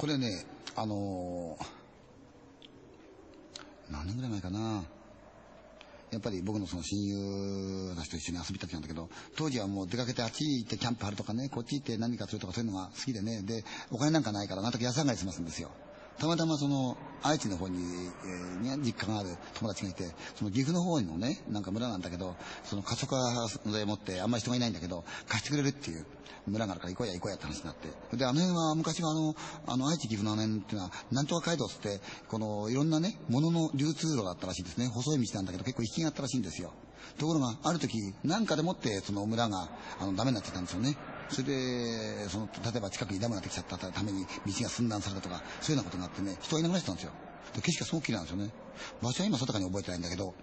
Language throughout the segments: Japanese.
これね、あのー何年ぐらい前かな。やっぱり僕のその親友たちと一緒に遊びた時なんだけど、当時はもう出かけてあっち行ってキャンプ張るとかね、こっち行って何かするとかそういうのが好きでね、で、お金なんかないから、なんとか屋さんがりしますんですよ。たまたまその、愛知の方に、えー、実家がある友達がいて、その岐阜の方のね、なんか村なんだけど、その過疎化でもってあんまり人がいないんだけど、貸してくれるっていう村があるから行こうや行こうやって話になって。で、あの辺は昔はあの、あの愛知岐阜のあの辺っていうのは、なんとか街道つって、このいろんなね、物の流通路だったらしいんですね。細い道なんだけど結構行きがあったらしいんですよ。ところが、ある時、なんかでもって、その村が、あの、ダメになっちゃったんですよね。それで、その、例えば近くにダムができちゃったために道が寸断されたとか、そういうようなことになってね、人がいなくなってたんですよ。で、景色がすごく綺麗なんですよね。場所は今定かに覚えてないんだけど、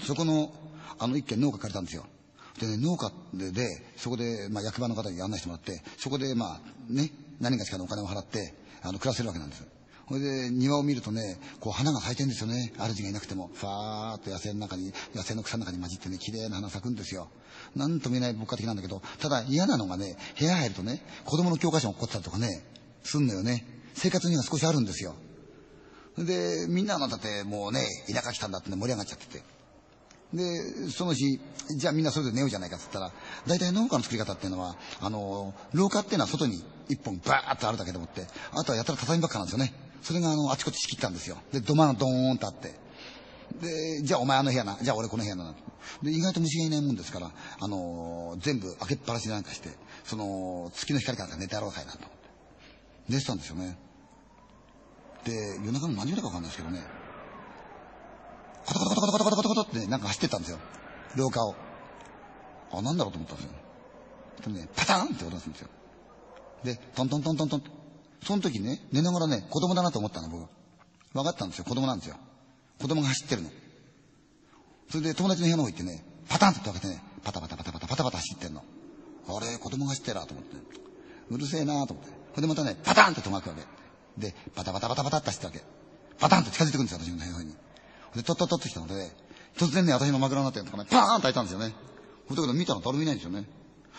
そこの、あの一軒農家借りたんですよ。でね、農家で、でそこで、まあ、役場の方に案内してもらって、そこで、まあ、ね、何がしかのお金を払って、あの、暮らせるわけなんです。それで庭を見るとね、こう花が咲いてんですよね。主がいなくても。ファーっと野生の中に、野生の草の中に混じってね、綺麗な花咲くんですよ。なんとも言えない牧歌的なんだけど、ただ嫌なのがね、部屋入るとね、子供の教科書が起こってたりとかね、すんのよね。生活には少しあるんですよ。で、みんなのだってもうね、田舎来たんだってね、盛り上がっちゃってて。で、その日、じゃあみんなそれぞれ寝ようじゃないかって言ったら、大体農家の作り方っていうのは、あの、廊下っていうのは外に一本バーッとあるだけでもって、あとはやたら畳ばっかなんですよね。それがあの、あちこち仕切ったんですよ。で、土間がドーンとあって。で、じゃあお前あの部屋な、じゃあ俺この部屋な。で、意外と虫がいないもんですから、あのー、全部開けっぱなしなんかして、その、月の光から寝てやろうかいなと思って。寝てたんですよね。で、夜中の何時ぐらいかわかんないですけどね、コトコトコトコトコトコトコトって、なんか走ってったんですよ。廊下を。あ、なんだろうと思ったんですよ。でね、パターンって音がするんですよ。で、トントントントントンその時ね、寝ながらね、子供だなと思ったの、僕。分かったんですよ。子供なんですよ。子供が走ってるの。それで友達の部屋の方行ってね、パタンって開けてね、パタパタパタパタパタパタ走ってんの。あれ、子供が走ってるなと思って。うるせえなと思って。それでまたね、パタンって止まるわけ。で、パタパタパタパタって走ったわけ。パタンって近づいてくるんですよ、私の部屋に。で、トットットって来たので、突然ね、私の枕になってるとかね、パーンと開いたんですよね。だけど見たら誰もいないんですよね。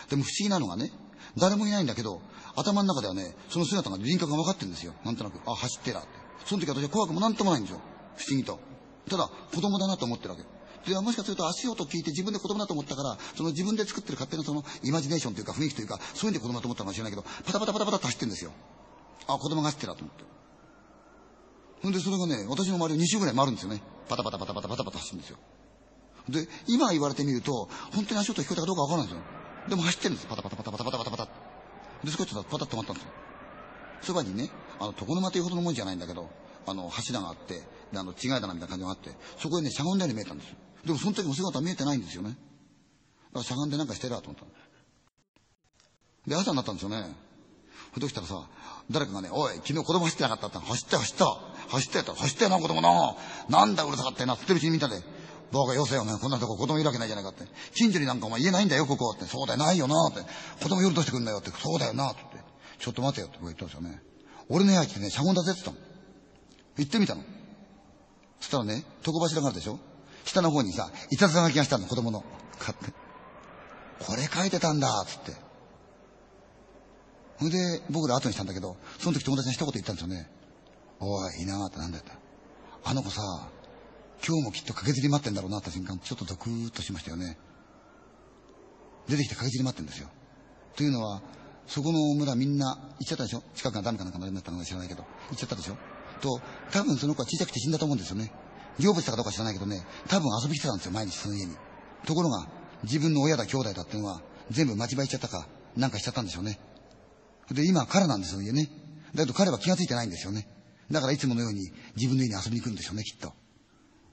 でも不思議なのがね、誰もいないんだけど、頭の中ではね、その姿が輪郭が分かってるんですよ。なんとなく、あ、走ってらって。その時私は怖くもなんともないんですよ。不思議と。ただ、子供だなと思ってるわけ。で、もしかすると足音聞いて自分で子供だと思ったから、その自分で作ってる勝手なそのイマジネーションというか雰囲気というか、そういうんで子供だと思ったかもしれないけど、パタパタパタパタと走ってるんですよ。あ、子供が走ってらと思って。ほんで、それがね、私の周りを2周ぐらい回るんですよね。パタパタパタパタパタパタ走るんですよ。で、今言われてみると、本当に足音聞こえたかどうかわからないんですよ。でも走ってるんです。パタパタパタパタパタパタパタ。で、そこちょっとパタッと止まったんですよ。そばにね、あの、床の間というほどのもんじゃないんだけど、あの、柱があって、で、あの、違いだなみたいな感じがあって、そこにね、しゃがんだように見えたんですよ。でもその時も姿は見えてないんですよね。だからしゃがんでなんかしてるわと思ったで、朝になったんですよね。ふとしたらさ、誰かがね、おい、昨日子供走ってなかったって走って走った走ってた走ってな子供ななんだうるさかったよなってるうちに見たで。バカよせよね。こんなとこ子供いるわけないじゃないかって。近所になんかお前言えないんだよ、ここって。そうだよ、ないよなって。子供夜どうしてくんだよって。そうだよなって。ちょっと待てよって僕言ったんですよね。俺の部屋来てね、シャゴンだぜって言ったの。行ってみたの。そしたらね、床柱があるでしょ下の方にさ、いたずら書きがしたの、子供の。買って。これ書いてたんだ、つって。それで、僕ら後にしたんだけど、その時友達に一言言ったんですよね。おい、いなーってなんだって。あの子さ、今日もきっと駆けずり待ってんだろうなって瞬間、ちょっとドクーッとしましたよね。出てきて駆けずり待ってんですよ。というのは、そこの村みんな行っちゃったでしょ？近くがダメかなんかなりまったのか知らないけど。行っちゃったでしょ？と、多分その子は小さくて死んだと思うんですよね。成仏したかどうか知らないけどね、多分遊び来てたんですよ、毎日その家に。ところが、自分の親だ兄弟だっていうのは、全部間違えちゃったか、なんかしちゃったんでしょうね。で、今彼なんですよ、家ね。だけど彼は気がついてないんですよね。だからいつものように自分の家に遊びに来るんでしょうね、きっと。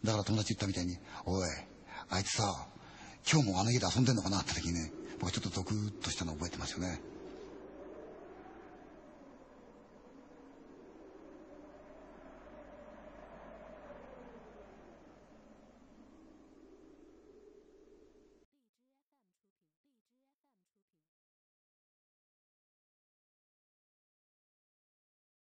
だから友達言ったみたいに、おい、あいつさ、今日もあの家で遊んでんのかなって時にね、僕はちょっとドクッとしたのを覚えてますよね。